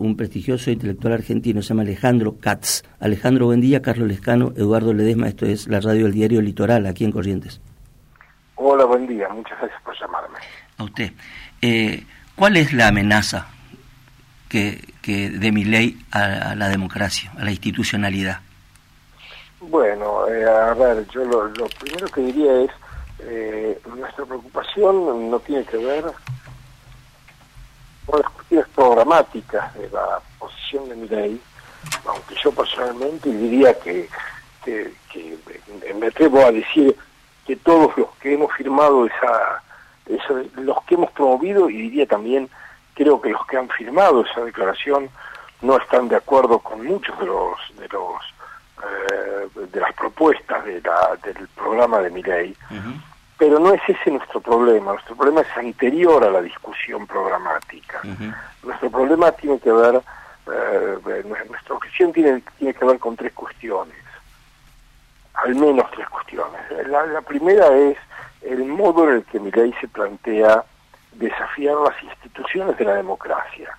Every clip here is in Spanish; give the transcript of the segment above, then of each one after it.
un prestigioso intelectual argentino, se llama Alejandro Katz. Alejandro, buen día. Carlos Lescano, Eduardo Ledesma, esto es la radio del diario Litoral, aquí en Corrientes. Hola, buen día. Muchas gracias por llamarme. A usted. Eh, ¿Cuál es la amenaza que, que de mi ley a, la democracia, a la institucionalidad? Bueno, eh, a ver, yo lo, primero que diría es, eh, nuestra preocupación no tiene que ver las cuestiones programáticas de la posición de mi ley, aunque yo personalmente diría que, que, que me atrevo a decir que todos los que hemos firmado esa, esa, los que hemos promovido y diría también creo que los que han firmado esa declaración no están de acuerdo con muchos de los de los eh, de las propuestas de la, del programa de mi ley pero no es ese nuestro problema. Nuestro problema es anterior a la discusión programática. Nuestro problema tiene que ver eh, nuestra objeción tiene tiene que ver con tres cuestiones. Al menos tres cuestiones. La, la primera es el modo en el que mi ley se plantea desafiar las instituciones de la democracia,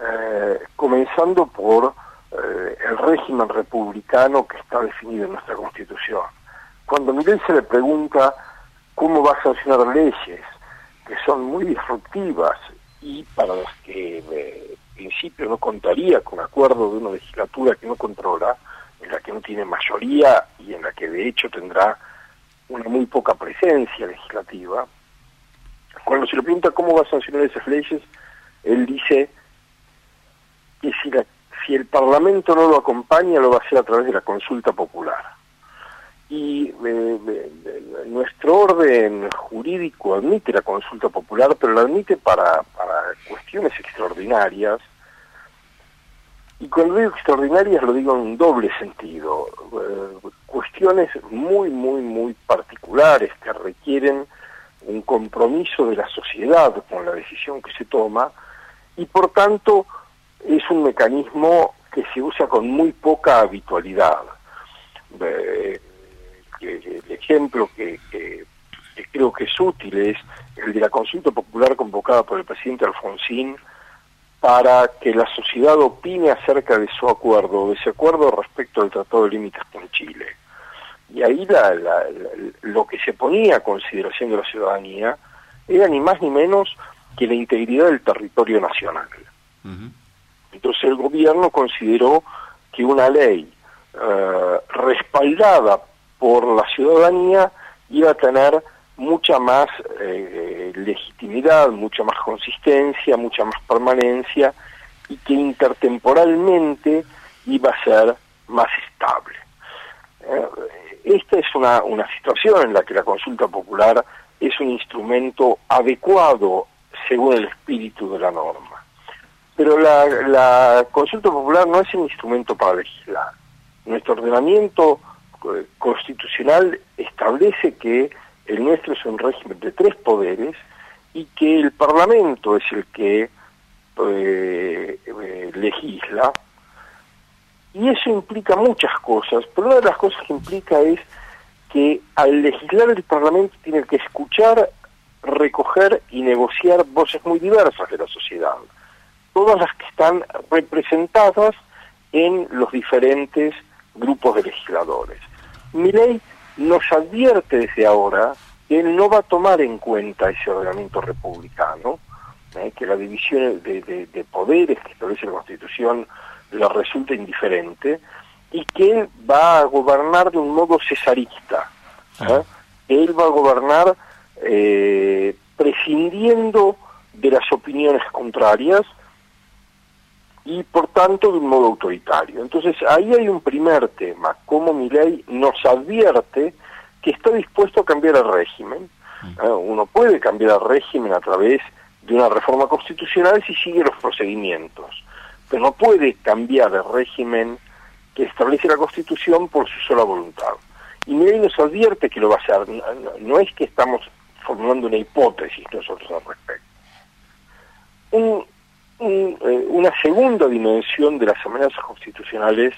eh, comenzando por eh, el régimen republicano que está definido en nuestra Constitución. Cuando Miguel se le pregunta cómo va a sancionar leyes que son muy disruptivas y para las que eh, en principio no contaría con acuerdo de una legislatura que no controla, en la que no tiene mayoría y en la que de hecho tendrá una muy poca presencia legislativa, cuando se le pregunta cómo va a sancionar esas leyes, él dice que si, si el Parlamento no lo acompaña, lo va a hacer a través de la consulta popular. Y eh, eh, nuestro orden jurídico admite la consulta popular, pero la admite para, para cuestiones extraordinarias. Y cuando digo extraordinarias lo digo en un doble sentido. Eh, cuestiones muy, muy, muy particulares que requieren un compromiso de la sociedad con la decisión que se toma y por tanto es un mecanismo que se usa con muy poca habitualidad. El ejemplo que, creo que es útil es el de la consulta popular convocada por el presidente Alfonsín para que la sociedad opine acerca de su acuerdo, de ese acuerdo respecto al Tratado de Límites con Chile. Y ahí la, lo que se ponía a consideración de la ciudadanía era ni más ni menos que la integridad del territorio nacional. Entonces el gobierno consideró que una ley eh, respaldada por la ciudadanía iba a tener mucha más eh, legitimidad, mucha más consistencia, mucha más permanencia y que intertemporalmente iba a ser más estable. Eh, esta es una, una situación en la que la consulta popular es un instrumento adecuado según el espíritu de la norma. Pero la, consulta popular no es un instrumento para legislar. Nuestro ordenamiento constitucional establece que el nuestro es un régimen de tres poderes y que el Parlamento es el que eh, eh, legisla y eso implica muchas cosas, pero una de las cosas que implica es que al legislar el Parlamento tiene que escuchar, recoger y negociar voces muy diversas de la sociedad, todas las que están representadas en los diferentes grupos de legisladores. Mi ley nos advierte desde ahora que él no va a tomar en cuenta ese ordenamiento republicano, ¿eh? que la división de, de poderes que establece la Constitución le resulta indiferente y que él va a gobernar de un modo cesarista. ¿eh? Él va a gobernar eh, prescindiendo de las opiniones contrarias y por tanto de un modo autoritario. Entonces ahí hay un primer tema, cómo mi ley nos advierte que está dispuesto a cambiar el régimen. ¿eh? Uno puede cambiar el régimen a través de una reforma constitucional si sigue los procedimientos pero no puede cambiar el régimen que establece la Constitución por su sola voluntad. Y ley nos advierte que lo va a hacer, no, es que estamos formulando una hipótesis nosotros al respecto. Eh, una segunda dimensión de las amenazas constitucionales,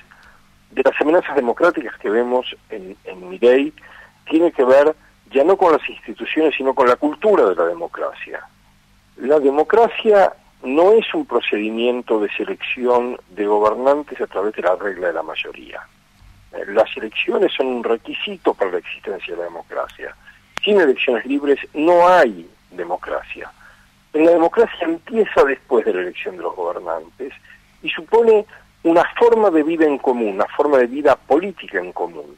de las amenazas democráticas que vemos en, en mi ley, tiene que ver ya no con las instituciones, sino con la cultura de la democracia. La democracia no es un procedimiento de selección de gobernantes a través de la regla de la mayoría. Eh, las elecciones son un requisito para la existencia de la democracia. Sin elecciones libres no hay democracia. La democracia empieza después de la elección de los gobernantes y supone una forma de vida en común, una forma de vida política en común.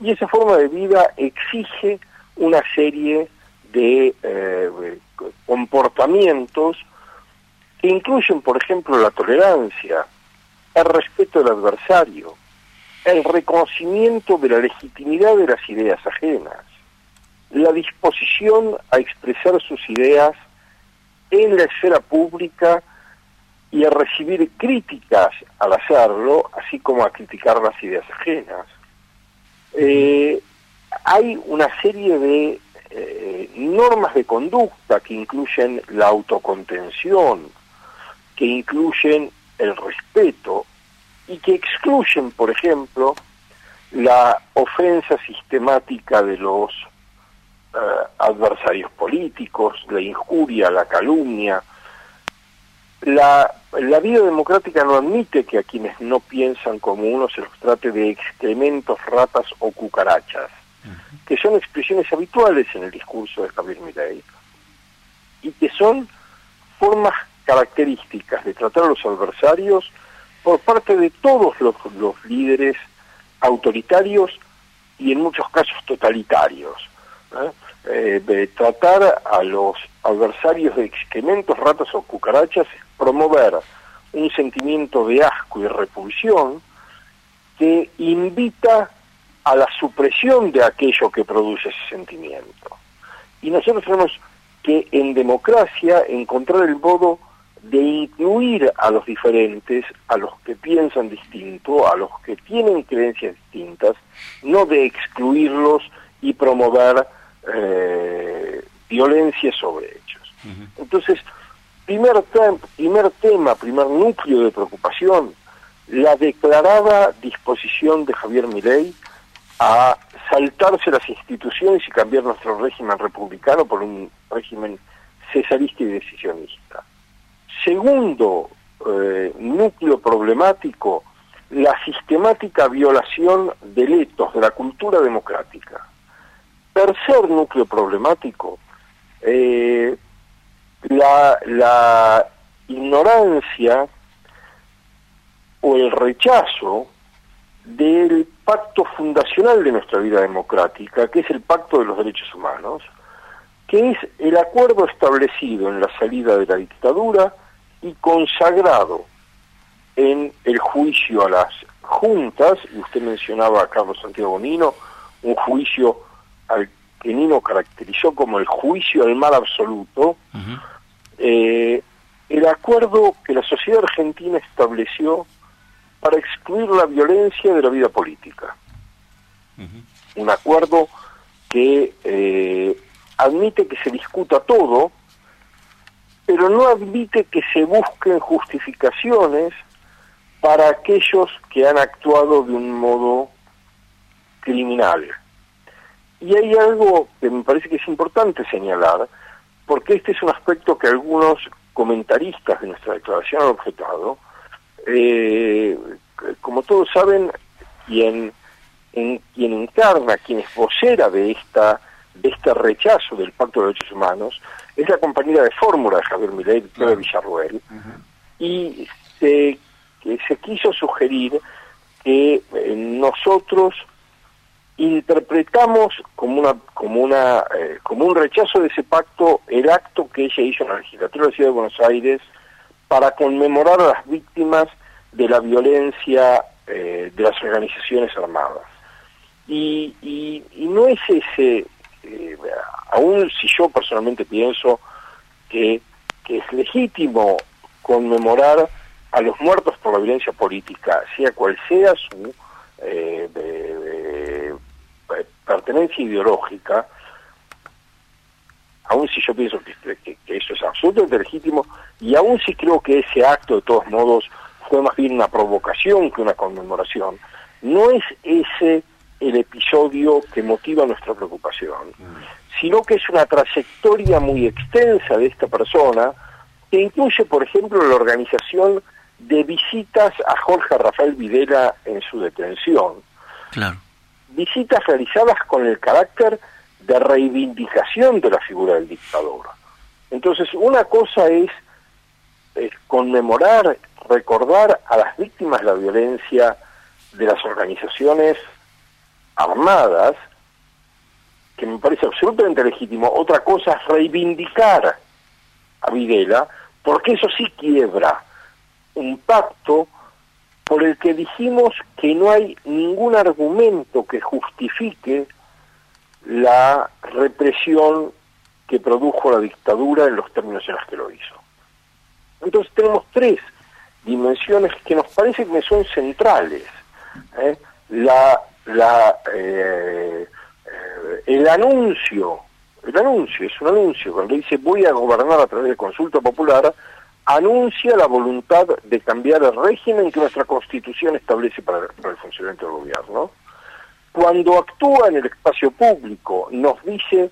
Y esa forma de vida exige una serie de eh, comportamientos que incluyen, por ejemplo, la tolerancia, el respeto del adversario, el reconocimiento de la legitimidad de las ideas ajenas, la disposición a expresar sus ideas en la esfera pública y a recibir críticas al hacerlo, así como a criticar las ideas ajenas. Eh, hay una serie de eh, normas de conducta que incluyen la autocontención, que incluyen el respeto y que excluyen, por ejemplo, la ofensa sistemática de los eh, adversarios políticos, la injuria, la calumnia. La, la vida democrática no admite que a quienes no piensan como uno se los trate de excrementos, ratas o cucarachas, que son expresiones habituales en el discurso de Javier Milei y que son formas características de tratar a los adversarios por parte de todos los, líderes autoritarios y en muchos casos totalitarios. ¿eh? De tratar a los adversarios de excrementos, ratas o cucarachas es promover un sentimiento de asco y repulsión que invita a la supresión de aquello que produce ese sentimiento. Y nosotros tenemos que en democracia encontrar el modo de incluir a los diferentes, a los que piensan distinto, a los que tienen creencias distintas, no de excluirlos y promover eh, violencia sobre ellos. Entonces, primer, primer tema, primer núcleo de preocupación, la declarada disposición de Javier Milei a saltarse las instituciones y cambiar nuestro régimen republicano por un régimen cesarista y decisionista. Segundo eh, núcleo problemático, la sistemática violación de letos de la cultura democrática. Tercer núcleo problemático, eh, la, la ignorancia o el rechazo del pacto fundacional de nuestra vida democrática, que es el pacto de los derechos humanos, que es el acuerdo establecido en la salida de la dictadura y consagrado en el juicio a las juntas, y usted mencionaba a Carlos Santiago Nino, un juicio al que Nino caracterizó como el juicio al mal absoluto, eh, el acuerdo que la sociedad argentina estableció para excluir la violencia de la vida política. Un acuerdo que eh, admite que se discuta todo, pero no admite que se busquen justificaciones para aquellos que han actuado de un modo criminal. Y hay algo que me parece que es importante señalar, porque este es un aspecto que algunos comentaristas de nuestra declaración han objetado. Eh, como todos saben, quien, en, quien encarna, quien es vocera de esta de este rechazo del Pacto de Derechos Humanos es la compañera de fórmula de Javier Milei, Victoria Villarruel, y se, que se quiso sugerir que eh, nosotros interpretamos como una como una eh, como un rechazo de ese pacto el acto que ella hizo en la legislatura de la Ciudad de Buenos Aires para conmemorar a las víctimas de la violencia eh, de las organizaciones armadas. Y, no es ese eh, aún si yo personalmente pienso que, que es legítimo conmemorar a los muertos por la violencia política sea cual sea su eh, pertenencia ideológica, aun si yo pienso que, eso es absolutamente legítimo, y aun si creo que ese acto de todos modos fue más bien una provocación que una conmemoración, no es ese el episodio que motiva nuestra preocupación, sino que es una trayectoria muy extensa de esta persona que incluye, por ejemplo, la organización de visitas a Jorge Rafael Videla en su detención. Claro. Visitas realizadas con el carácter de reivindicación de la figura del dictador. Entonces, una cosa es, conmemorar, recordar a las víctimas de la violencia de las organizaciones armadas, que me parece absolutamente legítimo. Otra cosa es reivindicar a Videla, porque eso sí quiebra un pacto por el que dijimos que no hay ningún argumento que justifique la represión que produjo la dictadura en los términos en los que lo hizo. Entonces tenemos tres dimensiones que nos parece que son centrales. ¿eh? La, la, eh, eh, el anuncio, el anuncio, es un anuncio, cuando dice voy a gobernar a través de consulta popular, anuncia la voluntad de cambiar el régimen que nuestra constitución establece para, el funcionamiento del gobierno. Cuando actúa en el espacio público nos dice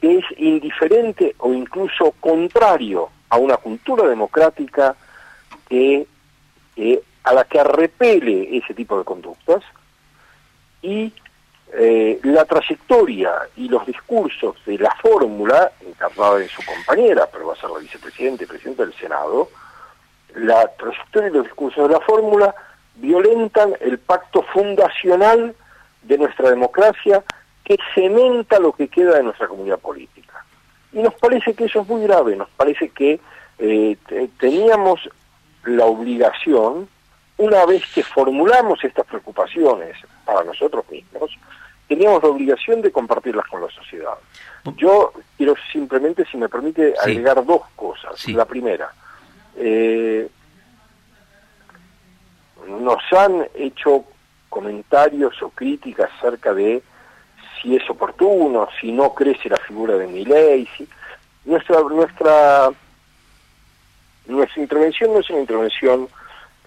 que es indiferente o incluso contrario a una cultura democrática que, a la que repele ese tipo de conductas y eh, la trayectoria y los discursos de la fórmula, encarnada en su compañera, pero va a ser la vicepresidenta y presidenta del Senado, la trayectoria y los discursos de la fórmula violentan el pacto fundacional de nuestra democracia que cementa lo que queda de nuestra comunidad política. Y nos parece que eso es muy grave, nos parece que eh, teníamos la obligación, una vez que formulamos estas preocupaciones para nosotros mismos, teníamos la obligación de compartirlas con la sociedad. Yo quiero simplemente, si me permite, agregar dos cosas. La primera, eh, nos han hecho comentarios o críticas acerca de si es oportuno, si no crece la figura de mi ley. Si... Nuestra, nuestra, nuestra intervención no es una intervención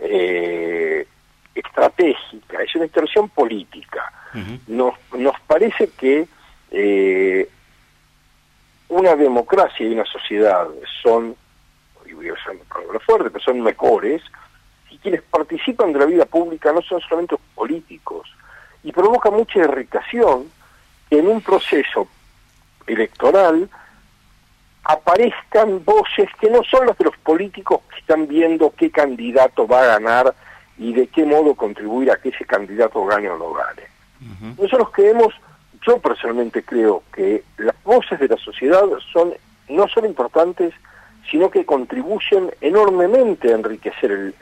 eh, estratégica, es una intervención política. Nos, nos parece que eh, una democracia y una sociedad son, y voy a usar una fuerte, pero son mejores, y quienes participan de la vida pública no son solamente políticos, y provoca mucha irritación que en un proceso electoral aparezcan voces que no son las de los políticos que están viendo qué candidato va a ganar y de qué modo contribuir a que ese candidato gane o no gane. Nosotros creemos, yo personalmente creo que las voces de la sociedad son no son importantes, sino que contribuyen enormemente a enriquecer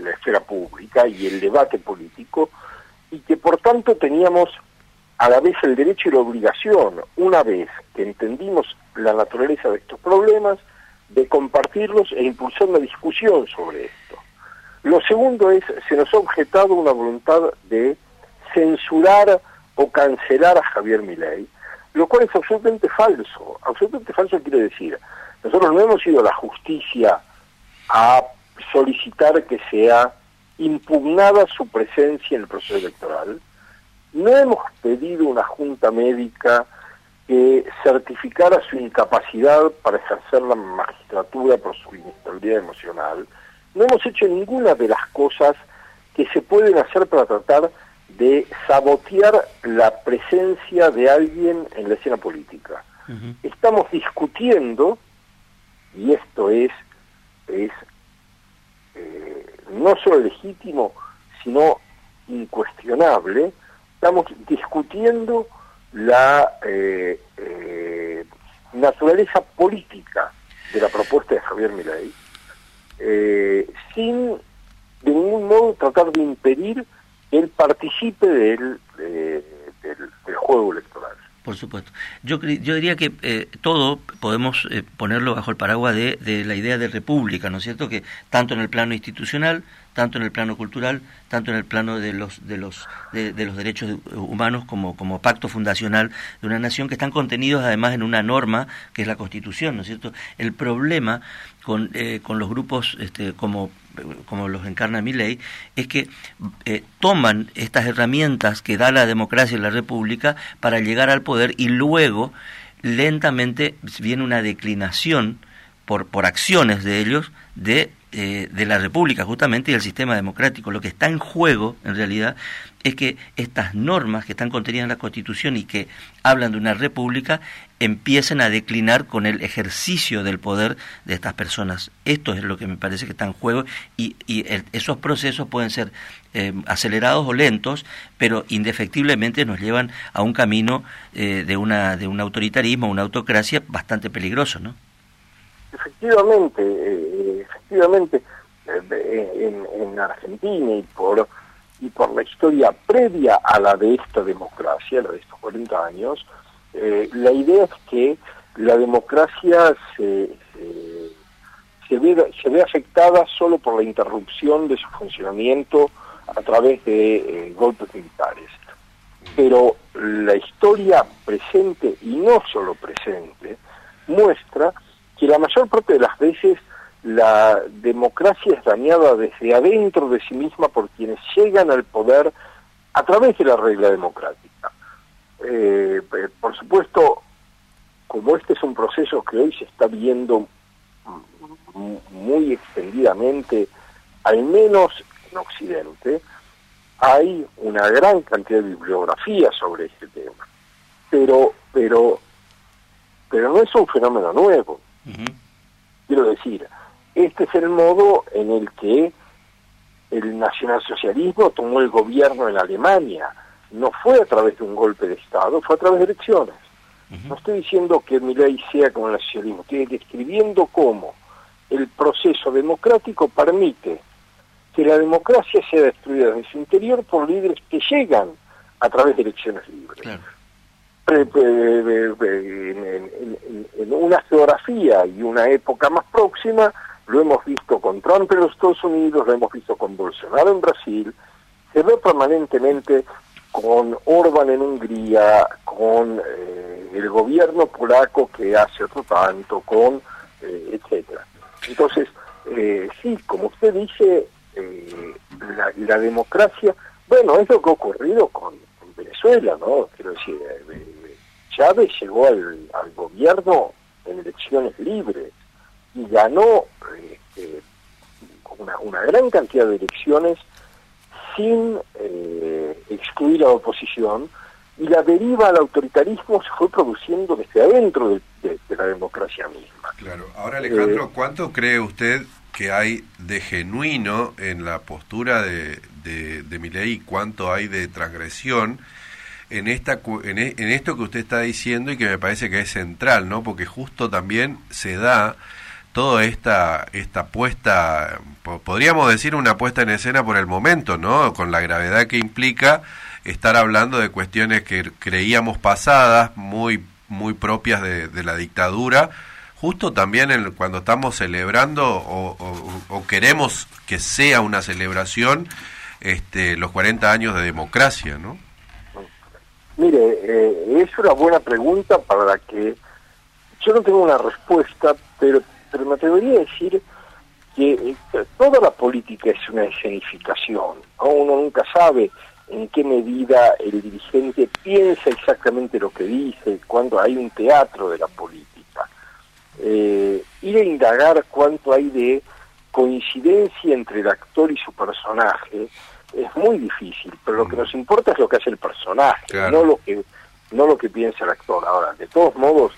la esfera pública y el debate político, y que por tanto teníamos a la vez el derecho y la obligación, una vez que entendimos la naturaleza de estos problemas, de compartirlos e impulsar una discusión sobre esto. Lo segundo es, se nos ha objetado una voluntad de censurar o cancelar a Javier Milei, lo cual es absolutamente falso. Absolutamente falso quiere decir, nosotros no hemos ido a la justicia a solicitar que sea impugnada su presencia en el proceso electoral, no hemos pedido una junta médica que certificara su incapacidad para ejercer la magistratura por su inestabilidad emocional, no hemos hecho ninguna de las cosas que se pueden hacer para tratar de sabotear la presencia de alguien en la escena política. Estamos discutiendo, y esto es, es eh, no solo legítimo, sino incuestionable, estamos discutiendo la eh, eh, naturaleza política de la propuesta de Javier Milei, sin de ningún modo tratar de impedir él participe del, del, juego electoral. Por supuesto. Yo, yo diría que eh, todo podemos eh, ponerlo bajo el paraguas de, de, la idea de república, ¿no es cierto? Que tanto en el plano institucional, tanto en el plano cultural, tanto en el plano de los de los de, los derechos humanos como como pacto fundacional de una nación que están contenidos además en una norma que es la Constitución, ¿no es cierto? El problema con, eh, con los grupos este, como como los encarna mi ley, es que eh, toman estas herramientas que da la democracia y la república para llegar al poder y luego lentamente viene una declinación por, por acciones de ellos de, eh, de la República justamente y del sistema democrático. Lo que está en juego, en realidad, es que estas normas que están contenidas en la Constitución y que hablan de una república empiecen a declinar con el ejercicio del poder de estas personas. Esto es lo que me parece que está en juego y, y esos procesos pueden ser eh, acelerados o lentos, pero indefectiblemente nos llevan a un camino eh, de, una, de un autoritarismo, una autocracia bastante peligroso, ¿no? Efectivamente, eh, efectivamente, en, en Argentina y por y por la historia previa a la de esta democracia, la de estos 40 años, eh, la idea es que la democracia se, se, ve, afectada solo por la interrupción de su funcionamiento a través de eh, golpes militares. Pero la historia presente, y no solo presente, muestra que la mayor parte de las veces la democracia es dañada desde adentro de sí misma por quienes llegan al poder a través de la regla democrática. Eh, eh, por supuesto, como este es un proceso que hoy se está viendo muy extendidamente, al menos en Occidente, hay una gran cantidad de bibliografía sobre este tema. Pero, pero, pero no es un fenómeno nuevo. Quiero decir, este es el modo en el que el nacionalsocialismo tomó el gobierno en Alemania. No fue a través de un golpe de Estado, fue a través de elecciones. No estoy diciendo que mi ley sea como el nacionalismo, estoy describiendo cómo el proceso democrático permite que la democracia sea destruida desde su interior por líderes que llegan a través de elecciones libres. En, una geografía y una época más próxima, lo hemos visto con Trump en los Estados Unidos, lo hemos visto con Bolsonaro en Brasil, se ve permanentemente con Orban en Hungría, con eh, el gobierno polaco que hace otro tanto, con eh, etcétera. Entonces, eh, sí, como usted dice, eh, la, la, democracia, bueno, es lo que ha ocurrido con, Venezuela, ¿no? Quiero decir, Chávez llegó al, al gobierno en elecciones libres y ganó este, una, una, gran cantidad de elecciones sin eh, excluir a la oposición y la deriva al autoritarismo se fue produciendo desde adentro de, la democracia misma. Claro. Ahora, Alejandro, eh, ¿cuánto cree usted que hay de genuino en la postura de, de, de Milei y cuánto hay de transgresión en, esta, en, e, en esto que usted está diciendo y que me parece que es central, ¿no? Porque justo también se da toda esta, esta puesta, podríamos decir una puesta en escena por el momento, ¿no? Con la gravedad que implica estar hablando de cuestiones que creíamos pasadas, muy, muy propias de, la dictadura, justo también en, cuando estamos celebrando o, queremos que sea una celebración este, los 40 años de democracia, ¿no? Mire, eh, es una buena pregunta para la que yo no tengo una respuesta, pero me atrevería a decir que eh, toda la política es una escenificación. Uno nunca sabe en qué medida el dirigente piensa exactamente lo que dice, cuando hay un teatro de la política. Eh, ir a indagar cuánto hay de coincidencia entre el actor y su personaje es muy difícil, pero lo que nos importa es lo que hace el personaje, no lo que no lo que piensa el actor. Ahora, de todos modos,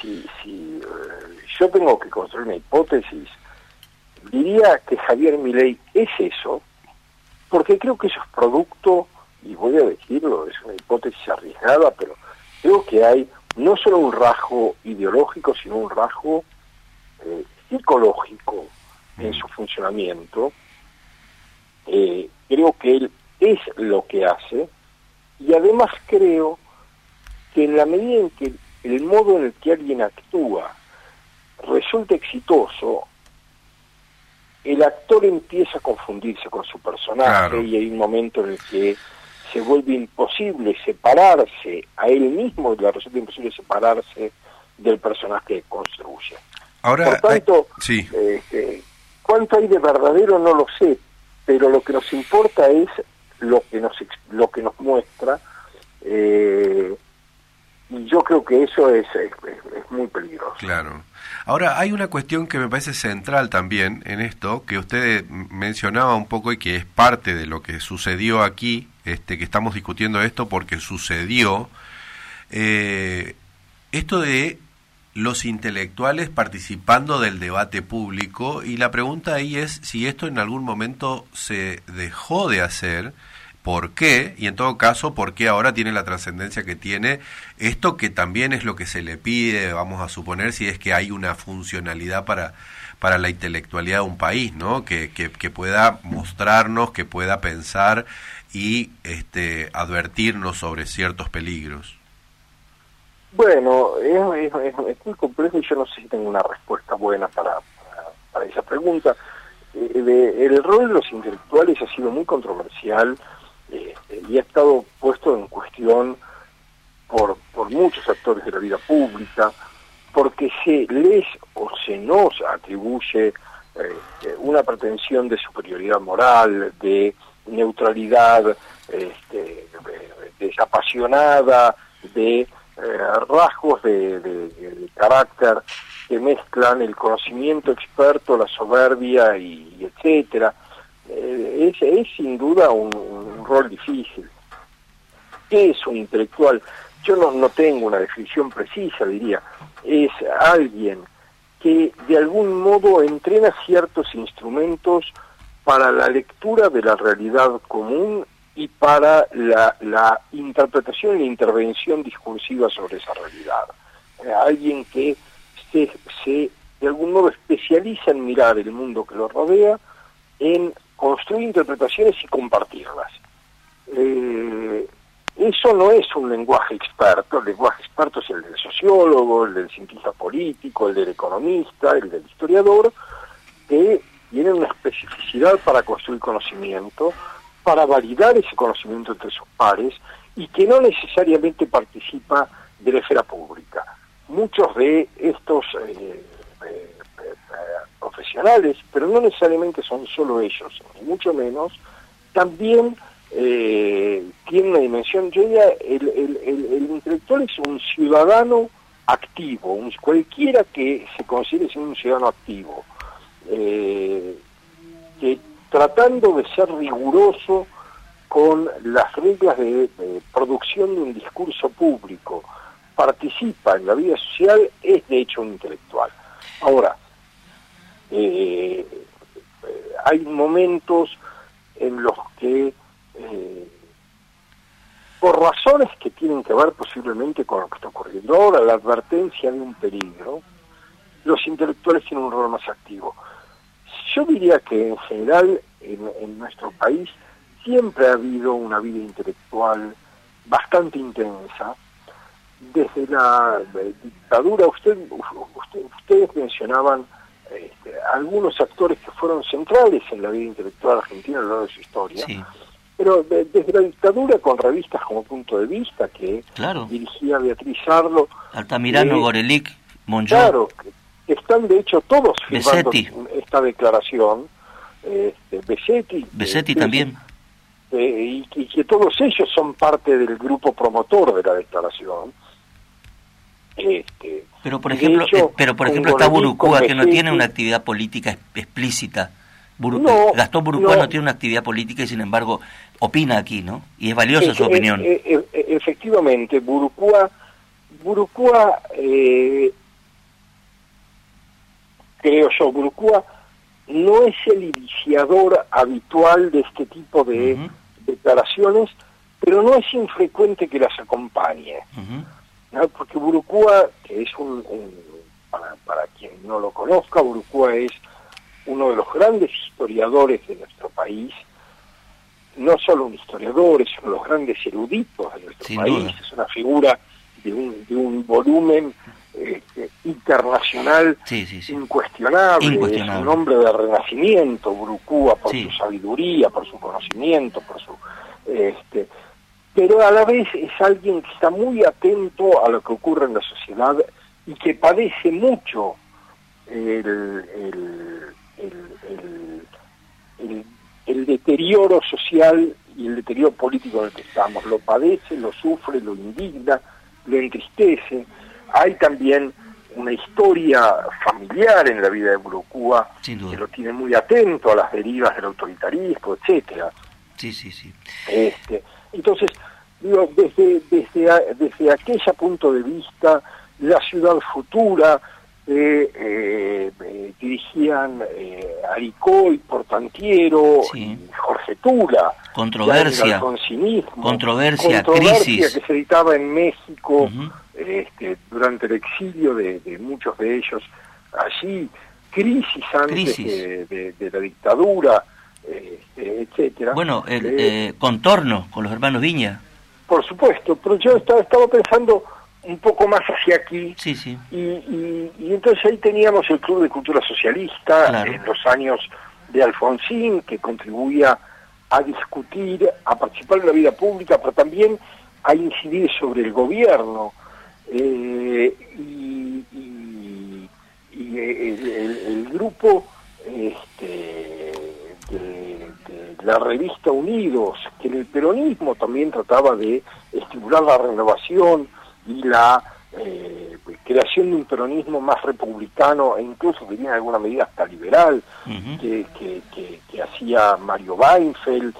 si, si eh, yo tengo que construir una hipótesis, diría que Javier Milei es eso, porque creo que eso es producto, y voy a decirlo, es una hipótesis arriesgada, pero creo que hay no solo un rasgo ideológico, sino un rasgo eh, psicológico en su funcionamiento. Eh, creo que él es lo que hace y además creo que en la medida en que el modo en el que alguien actúa resulta exitoso, el actor empieza a confundirse con su personaje y hay un momento en el que se vuelve imposible separarse a él mismo le resulta imposible separarse del personaje que construye. Ahora, Por tanto, este, cuánto hay de verdadero no lo sé, pero lo que nos importa es lo que nos lo que nos muestra eh, y yo creo que eso es, es, muy peligroso. Claro. Ahora, hay una cuestión que me parece central también en esto, que usted mencionaba un poco y que es parte de lo que sucedió aquí, este, que estamos discutiendo esto porque sucedió, eh, esto de los intelectuales participando del debate público y la pregunta ahí es si esto en algún momento se dejó de hacer por qué, y en todo caso, por qué ahora tiene la trascendencia que tiene, esto que también es lo que se le pide, vamos a suponer, si es que hay una funcionalidad para, para la intelectualidad de un país, ¿no? Que, que, pueda mostrarnos, que pueda pensar y este, advertirnos sobre ciertos peligros. Bueno, es, muy complejo y yo no sé si tengo una respuesta buena para, para, esa pregunta. Eh, el rol de los intelectuales ha sido muy controversial este, y ha estado puesto en cuestión por, por muchos actores de la vida pública, porque se les o se nos atribuye este, una pretensión de superioridad moral, de neutralidad este, desapasionada, de rasgos de, carácter que mezclan el conocimiento experto, la soberbia y, etcétera. Eh, es, es, sin duda un, rol difícil. ¿Qué es un intelectual? Yo no, no tengo una definición precisa, diría. Es alguien que de algún modo entrena ciertos instrumentos para la lectura de la realidad común y para la, la interpretación e intervención discursiva sobre esa realidad. Eh, alguien que se, se de algún modo especializa en mirar el mundo que lo rodea, en construir interpretaciones y compartirlas. Eh, eso no es un lenguaje experto, el lenguaje experto es el del sociólogo, el del cientista político, el del economista, el del historiador, que tiene una especificidad para construir conocimiento, para validar ese conocimiento entre sus pares y que no necesariamente participa de la esfera pública. Muchos de estos eh, eh, profesionales, pero no necesariamente son solo ellos, ni mucho menos, también eh, tiene una dimensión, yo diría, el, el, intelectual es un ciudadano activo, cualquiera que se considere ser un ciudadano activo, eh, que tratando de ser riguroso con las reglas de, producción de un discurso público, participa en la vida social, es de hecho un intelectual. Ahora, eh, hay momentos en los que eh, por razones que tienen que ver posiblemente con lo que está ocurriendo ahora, la advertencia de un peligro, los intelectuales tienen un rol más activo. Yo diría que en general en, nuestro país siempre ha habido una vida intelectual bastante intensa. Desde la dictadura, usted, ustedes mencionaban este, algunos actores que fueron centrales en la vida intelectual argentina a lo largo de su historia. Pero desde la dictadura, con revistas como Punto de Vista, que dirigía Beatriz Arlo. Altamirano, eh, Gorelic, Claro, están de hecho todos firmando esta declaración. Este, Besetti. Besetti también. Eh, y, que todos ellos son parte del grupo promotor de la declaración. Este, pero por ejemplo, eh, pero por ejemplo está Burucúa que no tiene una actividad política explícita. Gastón Burucúa no, tiene una actividad política y sin embargo opina aquí, ¿no? Y es valiosa su opinión. efectivamente, Burucúa, Burucúa eh, creo yo, Burucúa no es el iniciador habitual de este tipo de declaraciones, pero no es infrecuente que las acompañe. Porque Burucúa, que es un, para, para, quien no lo conozca, Burucúa es uno de los grandes historiadores de nuestro país, no solo un historiador, es uno de los grandes eruditos de nuestro país, es una figura de un, de un volumen este, internacional Incuestionable, es un hombre de renacimiento, Burucúa, por su sabiduría, por su conocimiento, por su... Este, pero a la vez es alguien que está muy atento a lo que ocurre en la sociedad y que padece mucho el, el, deterioro social y el deterioro político en el que estamos. Lo padece, lo sufre, lo indigna, lo entristece. Hay también una historia familiar en la vida de Burocúa que lo tiene muy atento a las derivas del autoritarismo, etcétera. Sí, sí, sí. Este, entonces, digo, desde, desde, desde aquel punto de vista, la ciudad futura, eh, eh, dirigían eh, Aricó y Portantiero y Jorge Tula. Controversia. Controversia, crisis. que se editaba en México este, durante el exilio de, muchos de ellos allí, crisis antes De, la dictadura, este, etcétera. Bueno, el eh, contorno con los hermanos Viña. Por supuesto, pero yo estaba, estaba pensando un poco más hacia aquí. Sí, sí. Y, y, entonces ahí teníamos el Club de Cultura Socialista en los años de Alfonsín, que contribuía a discutir, a participar en la vida pública, pero también a incidir sobre el gobierno. Eh, y, el, grupo este, de, la revista Unidos, que en el peronismo también trataba de estimular la renovación y la eh, creación de un peronismo más republicano e incluso que tiene alguna medida hasta liberal que, que, hacía Mario Weinfeld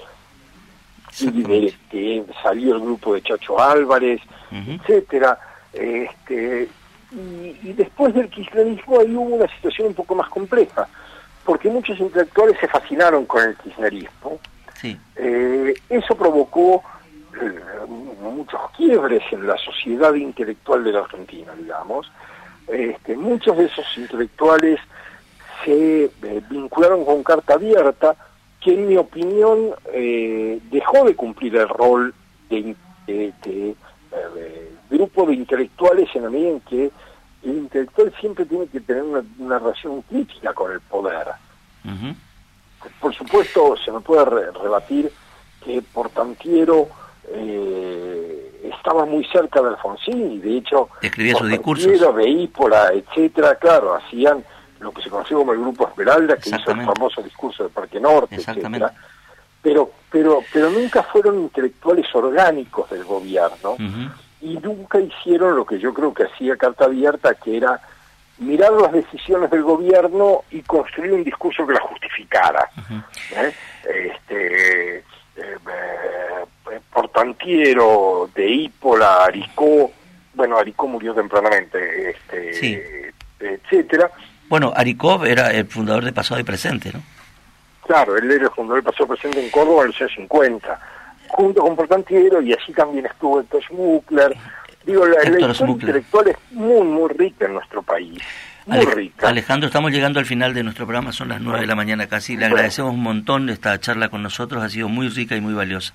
y de que salió el grupo de Chacho Álvarez, etcétera este, y, después del kirchnerismo ahí hubo una situación un poco más compleja, porque muchos intelectuales se fascinaron con el kirchnerismo. Eh, eso provocó eh, muchos quiebres en la sociedad intelectual de la Argentina, digamos. Este, muchos de esos intelectuales se eh, vincularon con carta abierta, que en mi opinión dejó de cumplir el rol de, de grupo de intelectuales en la medida en que el intelectual siempre tiene que tener una, relación crítica con el poder. Por supuesto, se me puede rebatir que Portantiero eh, estaba muy cerca de Alfonsín y de hecho escribía sus discursos de Ípola, etcétera, claro, hacían lo que se conoció como el grupo Esmeralda, que hizo el famoso discurso de Parque Norte, etcétera. Pero, pero, pero nunca fueron intelectuales orgánicos del gobierno y nunca hicieron lo que yo creo que hacía Carta Abierta, que era mirar las decisiones del gobierno y construir un discurso que las justificara. ¿eh? este, eh, eh, Portantiero, de Ípola, Aricó, bueno, Aricó murió tempranamente, este, etcétera. Bueno, Aricó era el fundador de Pasado y Presente, ¿no? Claro, él era el fundador de Pasado y Presente en Córdoba en los años 50 junto con Portantiero, y allí también estuvo Héctor Schmuckler. Digo, la, la historia intelectual es muy, muy rica en nuestro país. Muy rica. Alejandro, estamos llegando al final de nuestro programa, son las nueve de la mañana casi. Le agradecemos un montón esta charla con nosotros, ha sido muy rica y muy valiosa.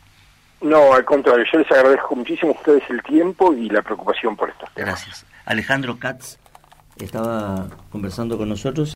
No, al contrario, yo les agradezco muchísimo a ustedes el tiempo y la preocupación por temas. Gracias. Alejandro Katz estaba conversando con nosotros.